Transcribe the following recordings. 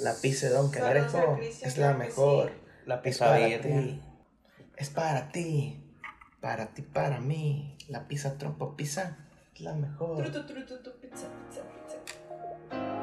La pizza de Don sacrificio, es la mejor. sí. La Es pizza para ti. Es para ti. Para ti, para mí. La pizza trompo pizza es la mejor. Tru, tru, tru, tru, tru, pizza, pizza, pizza.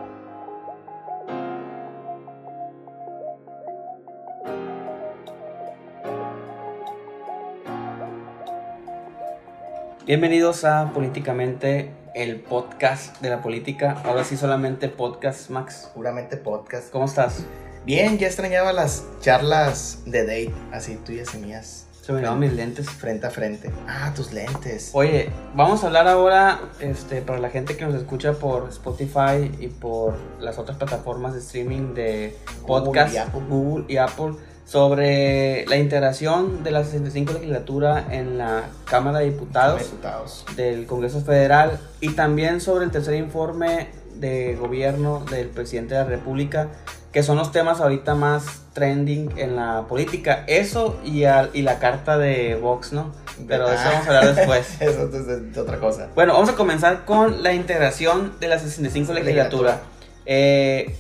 Bienvenidos a Políticamente, el podcast de la política. Ahora sí solamente podcast, Max. Puramente podcast. ¿Cómo estás? Bien, ya extrañaba las charlas de date, así tuyas y mías. Se me mis lentes. Frente a frente. Ah, tus lentes. Oye, vamos a hablar ahora, este, para la gente que nos escucha por Spotify y por las otras plataformas de streaming de Google podcast, y Apple. Google y Apple, sobre la integración de la 65 legislatura en la Cámara de Diputados Diputados. del Congreso Federal y también sobre el tercer informe de gobierno del presidente de la República, que son los temas ahorita más trending en la política. Eso y, al- y la carta de Vox, ¿no? Pero de eso vamos a hablar después. Eso es, otra cosa. Bueno, vamos a comenzar con la integración de la 65 legislatura. Eh,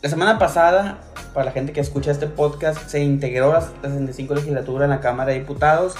la semana pasada, para la gente que escucha este podcast, se integró la, la 65 legislatura en la Cámara de Diputados.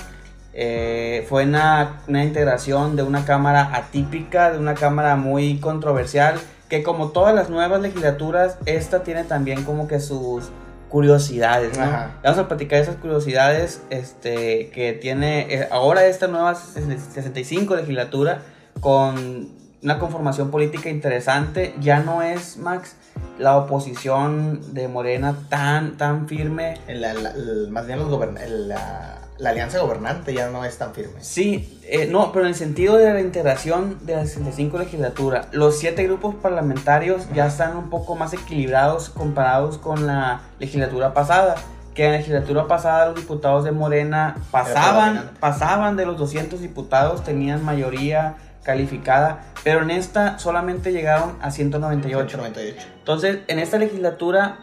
Eh, fue una, una integración de una Cámara atípica, de una Cámara muy controversial, que como todas las nuevas legislaturas, esta tiene también como que sus curiosidades, ¿no? Vamos a platicar esas curiosidades este, que tiene eh, ahora esta nueva 65 legislatura con una conformación política interesante. Ya no es, Max, la oposición de Morena tan, tan firme. La- la- el- más bien los gobern- el- la, la alianza gobernante ya no es tan firme. Sí, eh, no, pero en el sentido de la integración de la 65 legislatura, los siete grupos parlamentarios ya están un poco más equilibrados comparados con la legislatura pasada. Que en la legislatura pasada los diputados de Morena pasaban, pasaban de los 200 diputados, tenían mayoría calificada, pero en esta solamente llegaron a 198. 98. Entonces, en esta legislatura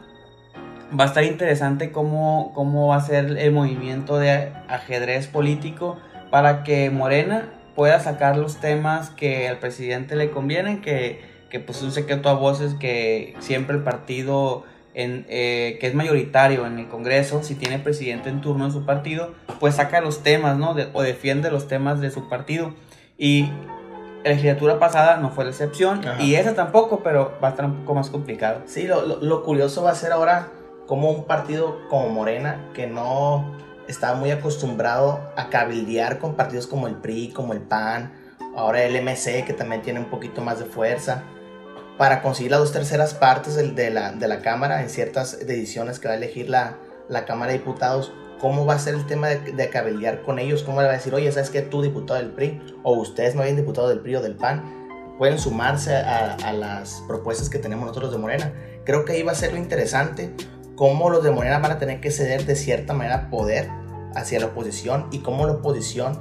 va a estar interesante cómo, cómo va a ser el movimiento de ajedrez político para que Morena pueda sacar los temas que al presidente le convienen, que, que pues es un secreto a voces que siempre el partido en, eh, que es mayoritario en el Congreso, si tiene presidente en turno en su partido, pues saca los temas, ¿no? De- o defiende los temas de su partido. Y la legislatura pasada no fue la excepción, Ajá. y esa tampoco, pero va a estar un poco más complicado. Sí, lo, lo- lo curioso va a ser ahora como un partido como Morena, que no estaba muy acostumbrado a cabildear con partidos como el PRI, como el PAN, ahora el MC, que también tiene un poquito más de fuerza, para conseguir las dos terceras partes de, la, de la Cámara en ciertas decisiones que va a elegir la, la Cámara de Diputados. ¿Cómo va a ser el tema de, de con ellos? ¿Cómo le va a decir, oye, ¿sabes qué? Tú, diputado del PRI, o ustedes no habían diputado del PRI o del PAN, pueden sumarse a, a las propuestas que tenemos nosotros de Morena. Creo que ahí va a ser lo interesante, cómo los de Morena van a tener que ceder de cierta manera poder hacia la oposición y cómo la oposición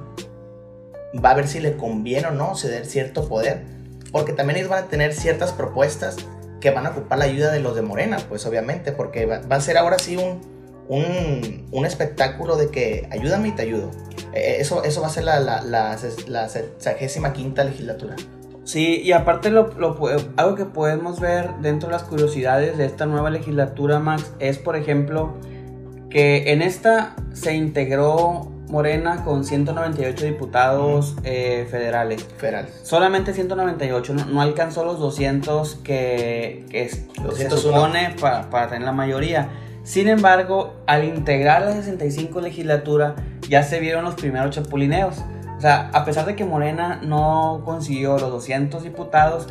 va a ver si le conviene o no ceder cierto poder. Porque también ellos van a tener ciertas propuestas que van a ocupar la ayuda de los de Morena, pues obviamente, porque va, va a ser ahora sí un, un, un espectáculo de que ayúdame y te ayudo. Eh, Eso, eso va a ser la, la, la, la sexagésima quinta legislatura. Sí, y aparte lo, lo pu- algo que podemos ver dentro de las curiosidades de esta nueva legislatura, Max, es por ejemplo que en esta se integró Morena con 198 diputados eh, federales. Federal. Solamente 198, no, no alcanzó los 200 que, que es- se 201. supone pa- para tener la mayoría. Sin embargo, al integrar la 65 legislatura, ya se vieron los primeros chapulineos. O sea, a pesar de que Morena no consiguió los 200 diputados,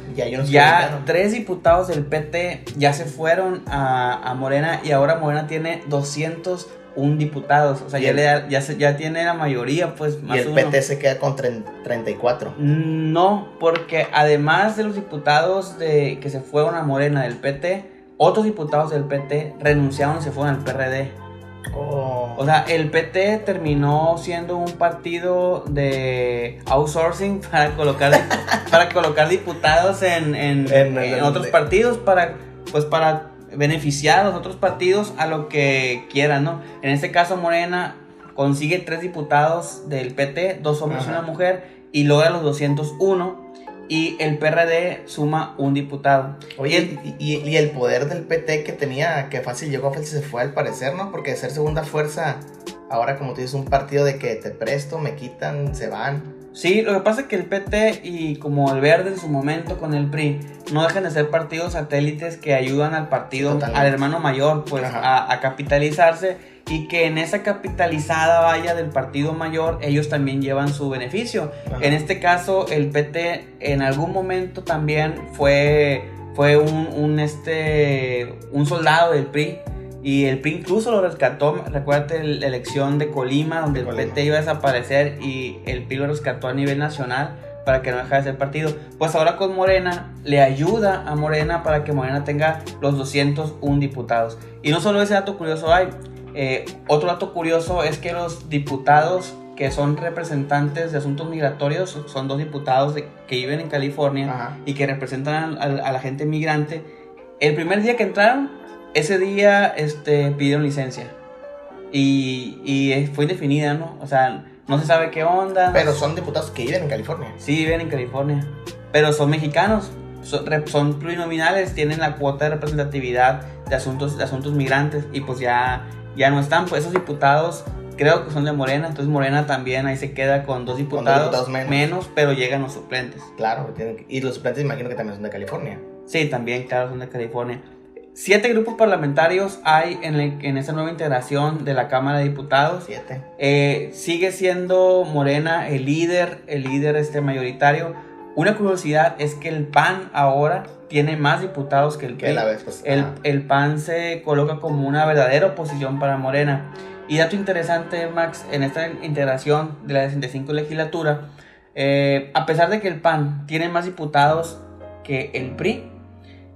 Ya, tres diputados del PT ya se fueron a, a Morena y ahora Morena tiene 201 diputados. O sea, ya, el- le da- ya, se- ya tiene la mayoría, pues más Y el uno. PT se queda con tren- 34. No, porque además de los diputados de, que se fueron a Morena del PT, otros diputados del PT renunciaron y se fueron al PRD. Oh. O sea, el PT terminó siendo un partido de outsourcing para colocar, para colocar diputados en, en- En- en en- otros partidos para, pues para beneficiar a los otros partidos a lo que quieran, ¿no? En este caso Morena consigue tres diputados del PT, dos hombres y una mujer, y logra los 201. Y el PRD suma un diputado. Oye, y, y- y el poder del PT que tenía, que fácil llegó, fácil se fue al parecer, ¿no? Porque de ser segunda fuerza, ahora como tú dices, un partido de que te presto, me quitan, se van. Sí, lo que pasa es que el PT y como el Verde en su momento con el PRI no dejan de ser partidos satélites que ayudan al partido, Totalmente. al hermano mayor, pues a, a capitalizarse y que en esa capitalizada vaya del partido mayor ellos también llevan su beneficio. Ajá. En este caso el PT en algún momento también fue, fue un, un, este, un soldado del PRI. Y el PRI incluso lo rescató, recuérdate la elección de Colima, donde el Colima. PT iba a desaparecer y el PRI lo rescató a nivel nacional para que no dejara de ser partido. Pues ahora con Morena le ayuda a Morena para que Morena tenga los 201 diputados. Y no solo ese dato curioso hay, eh, otro dato curioso es que los diputados que son representantes de asuntos migratorios son dos diputados de- que viven en California Ajá. y que representan a, a la gente migrante. El primer día que entraron, ese día este, pidieron licencia. Y, y eh, fue indefinida, ¿no? O sea, no se sabe qué onda. Pero son diputados que viven en California. Sí, viven en California. Pero son mexicanos. Son, son plurinominales, tienen la cuota de representatividad de asuntos, de asuntos migrantes. Y pues ya, ya no están. Pues esos diputados creo que son de Morena. Entonces Morena también ahí se queda con dos diputados, diputados menos. pero llegan los suplentes. Claro, y los suplentes imagino que también son de California. Sí, también, claro, son de California. Siete grupos parlamentarios hay en, el- en esa nueva integración de la Cámara de Diputados. Siete. Eh, sigue siendo Morena el líder, el líder este mayoritario. Una curiosidad es que el PAN ahora tiene más diputados que el PRI. El, PAN se coloca como una verdadera oposición para Morena. Y dato interesante, Max, en esta integración de la 65 legislatura, eh, a pesar de que el PAN tiene más diputados que el PRI,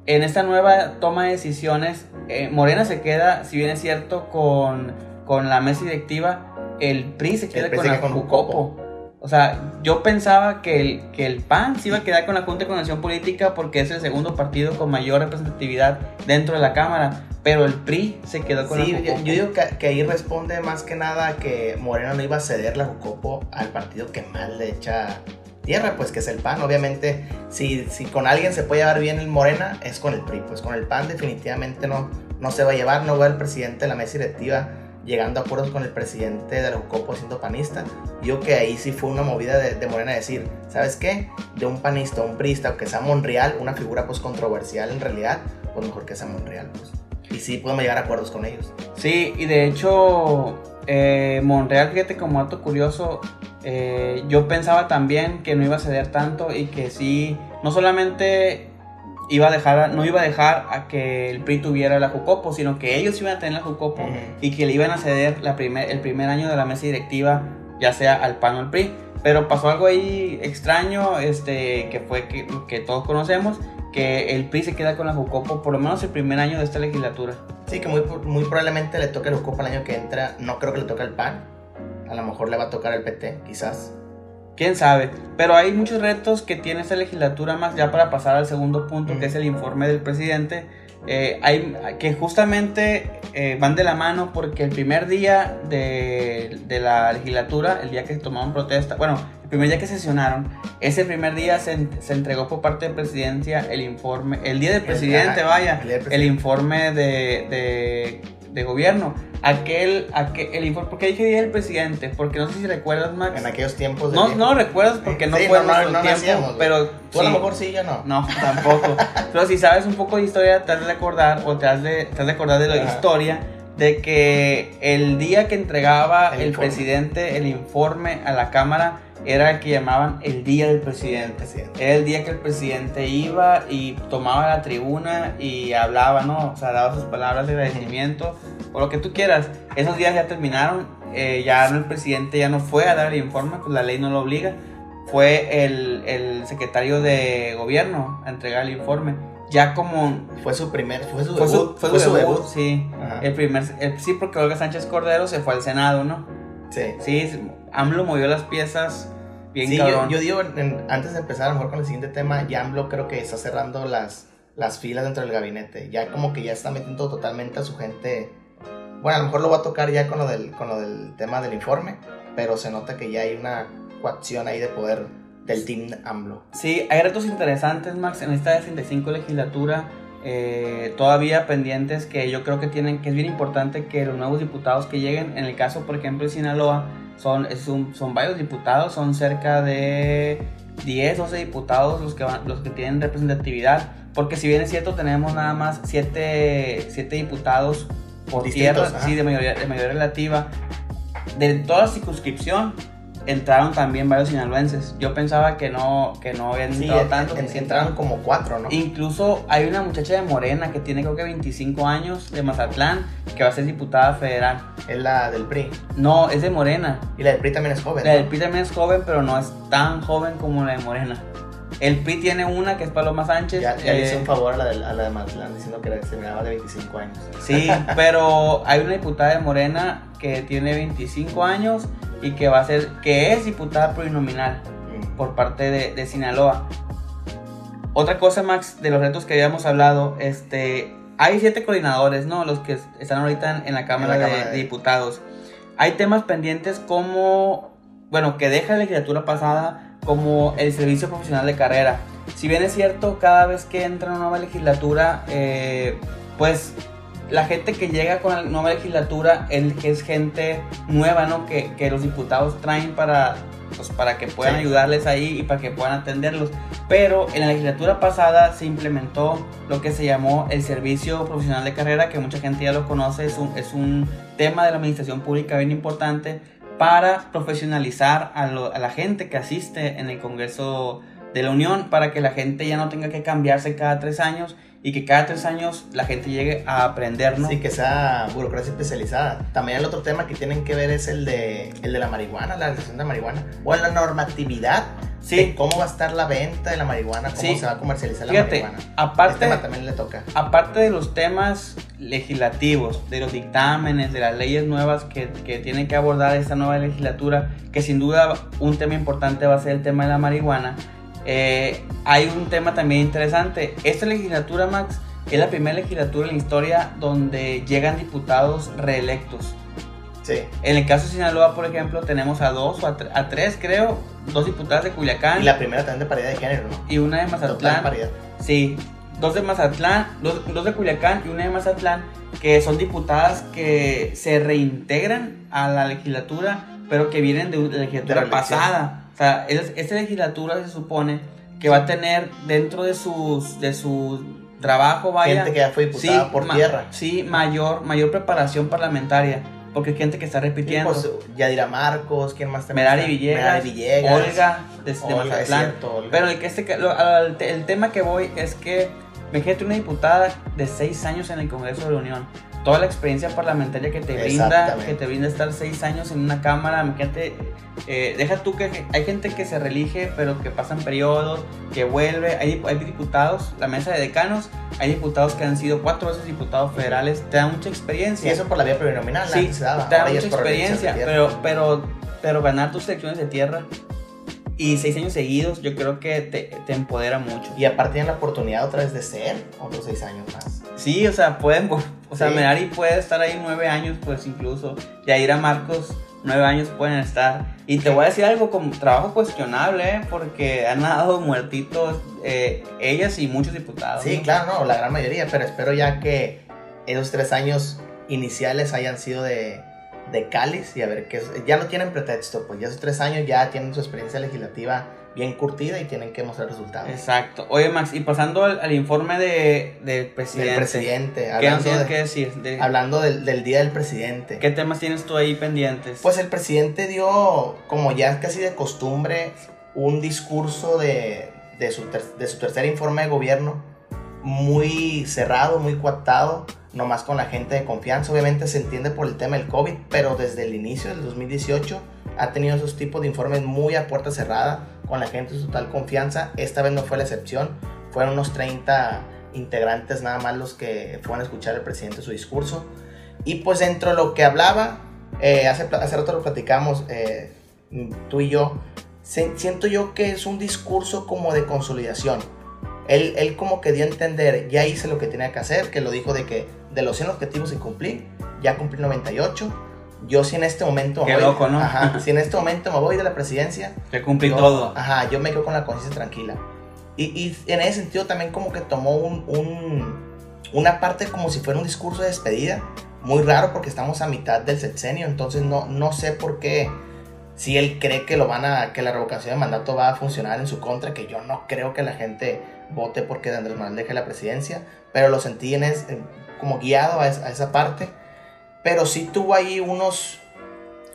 en esta nueva toma de decisiones, eh, Morena se queda, si bien es cierto, con, con la mesa directiva, el PRI se queda PRI con se la queda con Jucopo. O sea, yo pensaba que el, que el PAN se iba a quedar con la Junta de Coordinación Política porque es el segundo partido con mayor representatividad dentro de la Cámara, pero el PRI se quedó con Sí, la yo, Jucopo. yo digo que, que ahí responde más que nada que Morena no iba a ceder la Jucopo al partido que más le echa tierra, pues que es el PAN. Obviamente, si, si con alguien se puede llevar bien el Morena, es con el PRI. Pues con el PAN definitivamente no, no se va a llevar, no va el presidente de la mesa directiva llegando a acuerdos con el presidente de la Jucopo siendo panista. Yo que ahí sí fue una movida de, de Morena decir, ¿sabes qué? De un panista, un priista, aunque sea Monreal, una figura pues controversial en realidad, pues mejor que sea Monreal, pues. Y sí podemos llegar a acuerdos con ellos. Sí, y de hecho, eh, Monreal, fíjate como dato curioso, eh, yo pensaba también que no iba a ceder tanto y que sí, no solamente iba a dejar, no iba a dejar a que el PRI tuviera la Jucopo, sino que ellos iban a tener la Jucopo y que le iban a ceder la primer, el primer año de la mesa directiva, ya sea al PAN o al PRI. Pero pasó algo ahí extraño, este, que fue que, que todos conocemos, que el PRI se queda con la Jucopo por lo menos el primer año de esta legislatura. Sí, que muy, muy probablemente le toque el Jucopo el año que entra. No creo que le toque al PAN. A lo mejor le va a tocar al PT, quizás. Quién sabe, pero hay muchos retos que tiene esta legislatura más ya para pasar al segundo punto, que es el informe del presidente. Eh, hay que justamente eh, van de la mano porque el primer día de, de la legislatura, el día que tomaron protesta, bueno, el primer día que sesionaron, ese primer día se, se entregó por parte de presidencia el informe, el día del presidente, vaya, el día del el presidente. informe de, de, de gobierno. Aquel, aquel, el informe, ¿por qué dije del presidente? Porque no sé si recuerdas, Max. En aquellos tiempos. No, no recuerdas porque no Sí, fue no, no, tiempo, nacíamos, pero Tú a lo sí. mejor sí, yo no. No, tampoco. pero si sabes un poco de historia, te has de acordar o te has de, te has de acordar de la Ajá. historia de que el día que entregaba El presidente el informe a la Cámara era el que llamaban el día del presidente. Presidente. Era el día que el presidente iba y tomaba la tribuna y hablaba, ¿no? O sea, daba sus palabras de agradecimiento o lo que tú quieras. Esos días ya terminaron, eh, ya no, el presidente ya no fue a dar el informe, pues la ley no lo obliga. Fue el, el secretario de gobierno a entregar el informe. Ya como Fue su primer. Fue su fue debut. su, fue su debut, sí. Ajá. El primer, el- sí, porque Olga Sánchez Cordero se fue al Senado, ¿no? Sí. Sí, AMLO movió las piezas bien Sí, yo, digo, en- antes de empezar a lo mejor con el siguiente tema, ya AMLO creo que está cerrando las, las filas dentro del gabinete. Ya como que ya está metiendo totalmente a su gente. Bueno, a lo mejor lo va a tocar ya con lo del, con lo del tema del informe, pero se nota que ya hay una coacción ahí de poder del Team AMLO. Sí, hay retos interesantes, Max, en esta 65 legislatura. eh, todavía pendientes que yo creo que tienen que es bien importante que los nuevos diputados que lleguen en el caso por ejemplo de Sinaloa son, es un- son varios diputados son cerca de 10 12 diputados los que van, los que tienen representatividad porque si bien es cierto tenemos nada más 7 siete diputados por Distintos, tierra ajá. sí de mayoría, de mayoría relativa de toda la circunscripción entraron también varios sinaloenses yo pensaba que no que no habían Sí, entrado en- tantos en- entraron como cuatro, ¿no? Incluso hay una muchacha de Morena que tiene creo que 25 años de Mazatlán que va a ser diputada federal. Es la del PRI. No, es de Morena. Y la del PRI también es joven. La ¿no? del PRI también es joven, pero no es tan joven como la de Morena. El PRI tiene una que es Paloma Sánchez. Ya, ya le hice eh, un favor a la, de, a la de Mazatlán diciendo que se miraba de 25 años. Sí, pero hay una diputada de Morena que tiene 25 años y que va a ser, que es diputada plurinominal. Mm. por parte de, de Sinaloa. Otra cosa, Max, de los retos que habíamos hablado, este, hay siete coordinadores, ¿no? Los que están ahorita en, en la Cámara, En la de, Cámara de de- Diputados. Hay temas pendientes como, bueno, que deja la legislatura pasada, como el servicio profesional de carrera. Si bien es cierto, cada vez que entra una nueva legislatura, eh, pues la gente que llega con la nueva legislatura es, que es gente nueva, ¿no? Que, que los diputados traen para, pues, para que puedan Sí. ayudarles ahí y para que puedan atenderlos. Pero en la legislatura pasada se implementó lo que se llamó el servicio profesional de carrera, que mucha gente ya lo conoce, es un, es un tema de la administración pública bien importante para profesionalizar a, lo- a la gente que asiste en el Congreso de la Unión, para que la gente ya no tenga que cambiarse cada tres años y que cada tres años la gente llegue a aprender, ¿no? Sí, que sea burocracia especializada. También el otro tema que tienen que ver es el de, el de la marihuana, la legislación de la marihuana. O la normatividad Sí. de cómo va a estar la venta de la marihuana, cómo Sí. se va a comercializar la Fíjate, marihuana. Este aparte, tema también le toca. aparte de los temas legislativos, de los dictámenes, de las leyes nuevas que, que tiene que abordar esta nueva legislatura, que sin duda un tema importante va a ser el tema de la marihuana, eh, hay un tema también interesante. Esta legislatura, Max, es la primera legislatura en la historia donde llegan diputados reelectos. Sí. En el caso de Sinaloa, por ejemplo, tenemos a dos o a, tre- a tres, creo, dos diputadas de Culiacán Y la primera también de paridad de género, ¿no? y una de Total Mazatlán. paridad. Sí, dos de Mazatlán, dos, dos de Culiacán y una de Mazatlán, que son diputadas que se reintegran a la legislatura, pero que vienen de la legislatura De pasada. O sea, es- esta legislatura se supone que va a tener dentro de sus de su trabajo, vaya, Gente que ya fue diputada por tierra. Sí, mayor, mayor preparación parlamentaria, porque hay gente que está Sí, repitiendo. pues, Yadira Marcos, ¿quién más también? Merari? Villegas, Merari Villegas. Olga, de, de Olga, Mazatlán. cierto, Olga. Pero el, que este, lo- al el tema que voy es que, imagínate una diputada de seis años en el Congreso de la Unión, toda la experiencia parlamentaria que te brinda, que te brinda estar seis años en una cámara, imagínate, eh, deja tú que hay gente que se reelige, pero que pasan periodos, que vuelve, hay, hay diputados, la mesa de decanos, hay diputados que han sido cuatro veces diputados federales, te da mucha experiencia. eso por la vía plurinominal, Sí, se daba. te da mucha experiencia, pero, pero, pero ganar tus elecciones de tierra y seis años seguidos, yo creo que te, te empodera mucho. Y aparte tienen la oportunidad otra vez de ser otros seis años más. Sí, o sea, pueden, o sea, Sí. Merari puede estar ahí nueve años, pues incluso, y a ir a Marcos, nueve años pueden estar. Y te voy a decir algo con trabajo cuestionable, ¿eh? porque han dado muertitos eh, ellas y muchos diputados. Sí, ¿no? claro, no, la gran mayoría, pero espero ya que esos tres años iniciales hayan sido de, de cáliz y a ver qué es- ya no tienen pretexto, pues ya esos tres años ya tienen su experiencia legislativa bien curtida y tienen que mostrar resultados. Exacto. Oye, Max, y pasando al, al informe de, del presidente. Del presidente, ¿Qué nos tienes de- que decir? De- hablando del, del día del presidente. ¿Qué temas tienes tú ahí pendientes? Pues el presidente dio, como ya es casi de costumbre, un discurso de, de, su, ter- de su tercer informe de gobierno muy cerrado, muy coactado, nomás con la gente de confianza. Obviamente se entiende por el tema del COVID, pero desde el inicio del 2018 ha tenido esos tipos de informes muy a puerta cerrada, con la gente de total confianza. Esta vez no fue la excepción, fueron unos 30 integrantes nada más los que fueron a escuchar al presidente su discurso. Y pues dentro de lo que hablaba, eh, hace, hace rato lo platicamos eh, tú y yo, se- siento yo que es un discurso como de consolidación. Él, él como que dio a entender, ya hice lo que tenía que hacer, que lo dijo de que de los 100 objetivos que cumplí, ya cumplí 98, yo si en este momento me Qué voy, loco, ¿no? Ajá, si en este momento me voy de la presidencia, Que cumplí yo- todo. Ajá, yo me quedo con la conciencia tranquila. Y, y en ese sentido también como que tomó un, un- una parte como si fuera un discurso de despedida. Muy raro porque estamos a mitad del sexenio, entonces no, no sé por qué, si él cree que, lo van a, que la revocación de mandato va a funcionar en su contra, que yo no creo que la gente vote porque Andrés Manuel deje la presidencia, pero lo sentí en es- como guiado a, es- a esa parte. Pero sí tuvo ahí unos...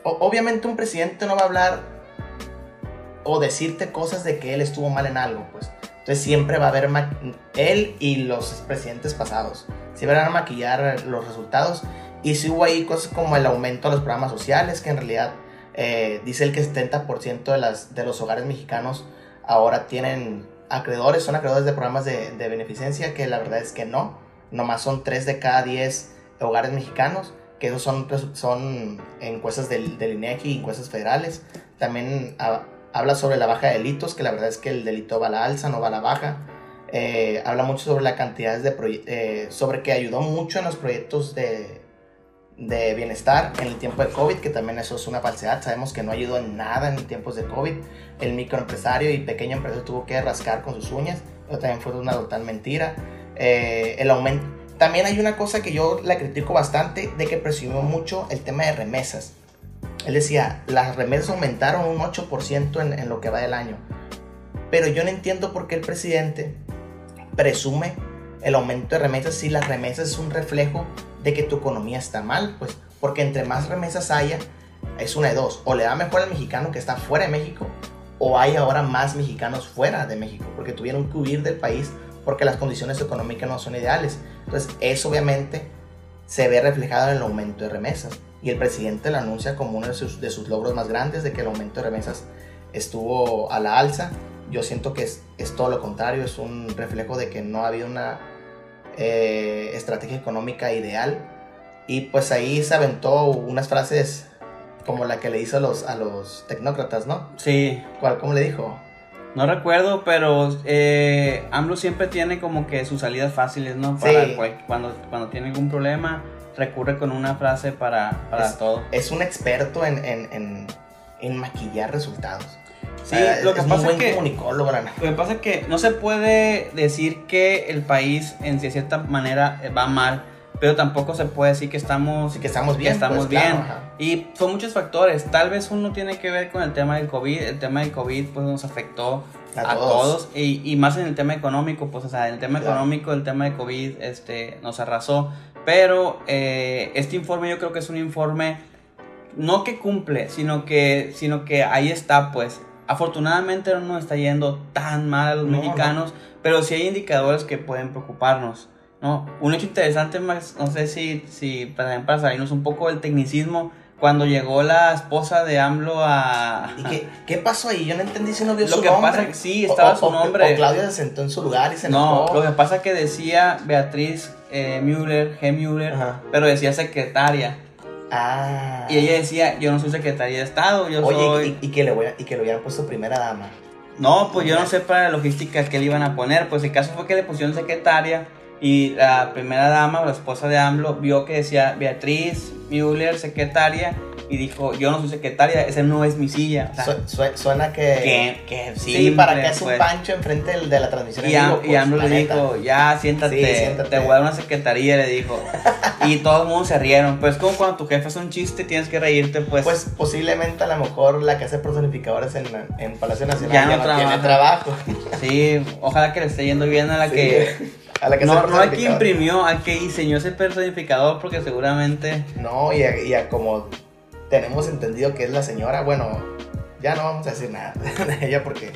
obviamente un presidente no va a hablar o decirte cosas de que él estuvo mal en algo, pues. Entonces siempre va a haber él y los presidentes pasados. Siempre van a maquillar los resultados. Y si hubo ahí cosas como el aumento de los programas sociales, que en realidad eh, dice el que 70% de, las, de los hogares mexicanos ahora tienen acreedores, son acreedores de programas de beneficencia, que la verdad es que no. Nomás son 3 de cada 10 hogares mexicanos, que esos son, resu- son encuestas del, del INEGI, encuestas federales. También ha- habla sobre la baja de delitos, que la verdad es que el delito va a la alza, no va a la baja. Eh, habla mucho sobre la cantidad de eh, sobre que ayudó mucho en los proyectos de, de bienestar en el tiempo de COVID, que también eso es una falsedad. Sabemos que no ayudó en nada en tiempos de COVID. El microempresario y pequeño empresario tuvo que rascar con sus uñas. Eso también fue una total mentira. Eh, el aumento. También hay una cosa que yo la critico bastante, de que presumió mucho el tema de remesas. Él decía, las remesas aumentaron un 8% en, en lo que va del año. Pero yo no entiendo por qué el presidente presume el aumento de remesas si las remesas es un reflejo de que tu economía está mal, pues. Porque entre más remesas haya, es una de dos. O le da mejor al mexicano que está fuera de México, o hay ahora más mexicanos fuera de México, porque tuvieron que huir del país porque las condiciones económicas no son ideales. Entonces, eso obviamente se ve reflejado en el aumento de remesas. Y el presidente lo anuncia como uno de sus, de sus logros más grandes, de que el aumento de remesas estuvo a la alza. Yo siento que es, es todo lo contrario, es un reflejo de que no había una eh, estrategia económica ideal. Y pues ahí se aventó unas frases como la que le hizo a los, a los tecnócratas, ¿no? Sí, ¿Cuál, ¿Cómo le dijo? No recuerdo, pero eh, AMLO siempre tiene como que sus salidas fáciles, ¿no? Para Sí. cuando, cuando tiene algún problema, recurre con una frase para, para Es- todo. Es un experto en, en, en, en maquillar resultados. Sí, sea, lo que es pasa es que- comunicólogo, la neta. Lo que pasa es que no se puede decir que el país en cierta manera va mal, pero tampoco se puede decir que estamos, que estamos bien. estamos pues, bien. Y son muchos factores. Tal vez uno tiene que ver con el tema del COVID. El tema del COVID pues nos afectó A a, todos. todos. Y, y más en el tema económico. Pues o sea, en el tema Claro. económico, el tema de COVID este, nos arrasó. Pero eh, este informe yo creo que es un informe no que cumple, sino que, sino que ahí está pues. Afortunadamente no nos está yendo tan mal a los No, mexicanos, pero sí hay indicadores que pueden preocuparnos. ¿No? Un hecho interesante, Max, no sé si, si para, para salirnos un poco del tecnicismo, cuando llegó la esposa de AMLO a... ¿Y qué, qué pasó ahí? Yo no entendí si no vio Lo su que nombre. pasa que sí, estaba o- su o- nombre. O Claudia se sentó en su lugar y se No, enojó. lo que pasa que decía Beatriz eh, Müller, G. Müller, Ajá. pero decía secretaria. Ah. Y ella decía, yo no soy secretaria de Estado, yo Oye, soy... y, y que le voy a- y que lo hubieran puesto primera dama. No, pues yo no sé para la logística que le iban a poner. Pues el caso fue que le pusieron secretaria y la primera dama, o la esposa de AMLO, vio que decía Beatriz Müller, secretaria, y dijo, yo no soy secretaria, esa no es mi silla. O sea, Su- su- suena que. que, que sí, para que es un pues. pancho enfrente de la transmisión. Y, en Am- vivo, y AMLO le neta. dijo, ya siéntate, Sí, siéntate. te voy a dar una secretaría, le dijo. y todo el mundo se rieron. Pues como cuando tu jefe hace un chiste, tienes que reírte, pues. Pues posiblemente a lo mejor la que hace personificadores en, en Palacio Nacional Ya ya, no tiene trabajo. sí, ojalá que le esté yendo bien a la Sí, que... a la que No, no al que imprimió, al que diseñó ese personificador, porque seguramente. No, y a, y a como tenemos entendido que es la señora, bueno, ya no vamos a decir nada de ella porque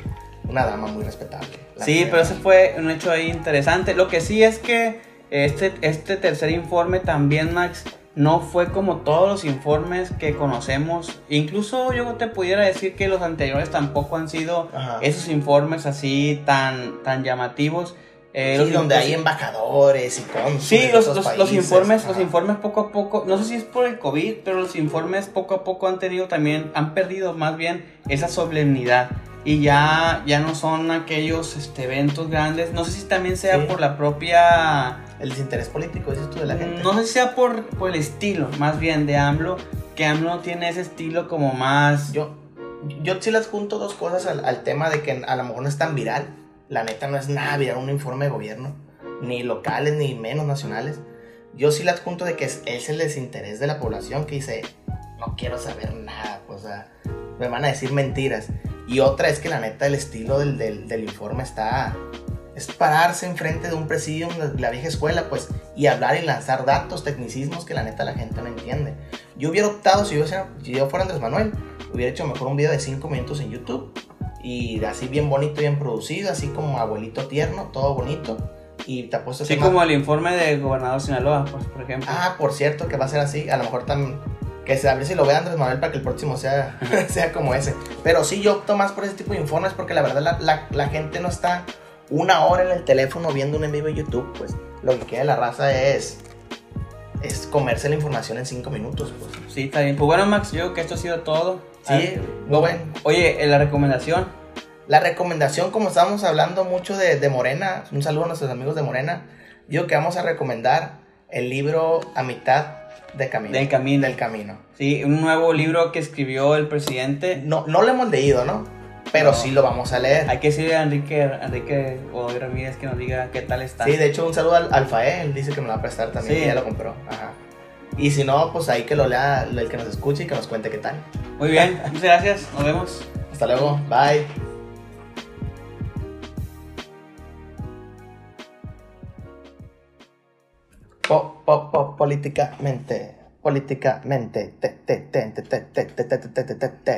una dama muy respetable. Sí, pero ese fue un hecho ahí interesante. Lo que sí es que este, este tercer informe también, Max, no fue como todos los informes que conocemos. Incluso yo te pudiera decir que los anteriores tampoco han sido Ajá. esos informes así tan, tan llamativos. Eh, Sí, donde hay embajadores y cónsules Sí, los, los- los informes, los informes poco a poco, no sé si es por el COVID, pero los informes poco a poco han tenido también, han perdido más bien esa solemnidad y ya, ya no son aquellos este, eventos grandes. No sé si también sea Sí. por la propia, El desinterés político, dices tú, de la gente. no sé si sea por, por el estilo más bien de AMLO, que AMLO tiene ese estilo como más... Yo, yo sí las junto dos cosas al, al tema de que a lo mejor no es tan viral. La neta no es nada viral un informe de gobierno, ni locales, ni menos nacionales. Yo sí las junto de que es, el desinterés de la población que dice, no quiero saber nada, pues, o sea, me van a decir mentiras. Y otra es que la neta el estilo del, del, informe está... Es pararse enfrente de un presidium de la vieja escuela, pues, y hablar y lanzar datos, tecnicismos que la neta la gente no entiende. Yo hubiera optado, si yo, si yo fuera Andrés Manuel, hubiera hecho mejor un video de 5 minutos en YouTube y así bien bonito, bien producido, así como abuelito tierno, todo bonito. Y te apuesto que como el informe de gobernador Sinaloa, pues, por ejemplo. Ah, por cierto, que va a ser así. A lo mejor también. Que se, a ver si lo vea Andrés Manuel para que el próximo sea, sea como ese. Pero sí, yo opto más por ese tipo de informes porque la verdad la, la- la gente no está una hora en el teléfono viendo un en vivo de YouTube. Pues lo que queda de la raza es. Es comerse la información en 5 minutos. Pues. Sí, está bien. Pues bueno, Max, yo creo que esto ha sido todo. Sí, muy bueno. Oye, eh, la recomendación. La recomendación, como estábamos hablando mucho de, de Morena, un saludo a nuestros amigos de Morena, yo que vamos a recomendar el libro A mitad de camino. Del camino. Del camino. Sí, un nuevo libro que escribió el presidente. No, no lo hemos leído, ¿no? Pero No. sí lo vamos a leer. Hay que decirle a Enrique, Enrique Godoy Ramírez que nos diga qué tal está. Sí, de hecho, un saludo al, al Fae, él dice que me lo va a prestar también, Sí. que ya lo compró. Ajá. Y si no, pues ahí que lo lea el que nos escuche y que nos cuente qué tal. Muy bien, muchas gracias. Nos vemos. Hasta luego, bye. Po, po, po, políticamente, políticamente, te, te, te, te, te, te, te, te, te, te, te, te, te.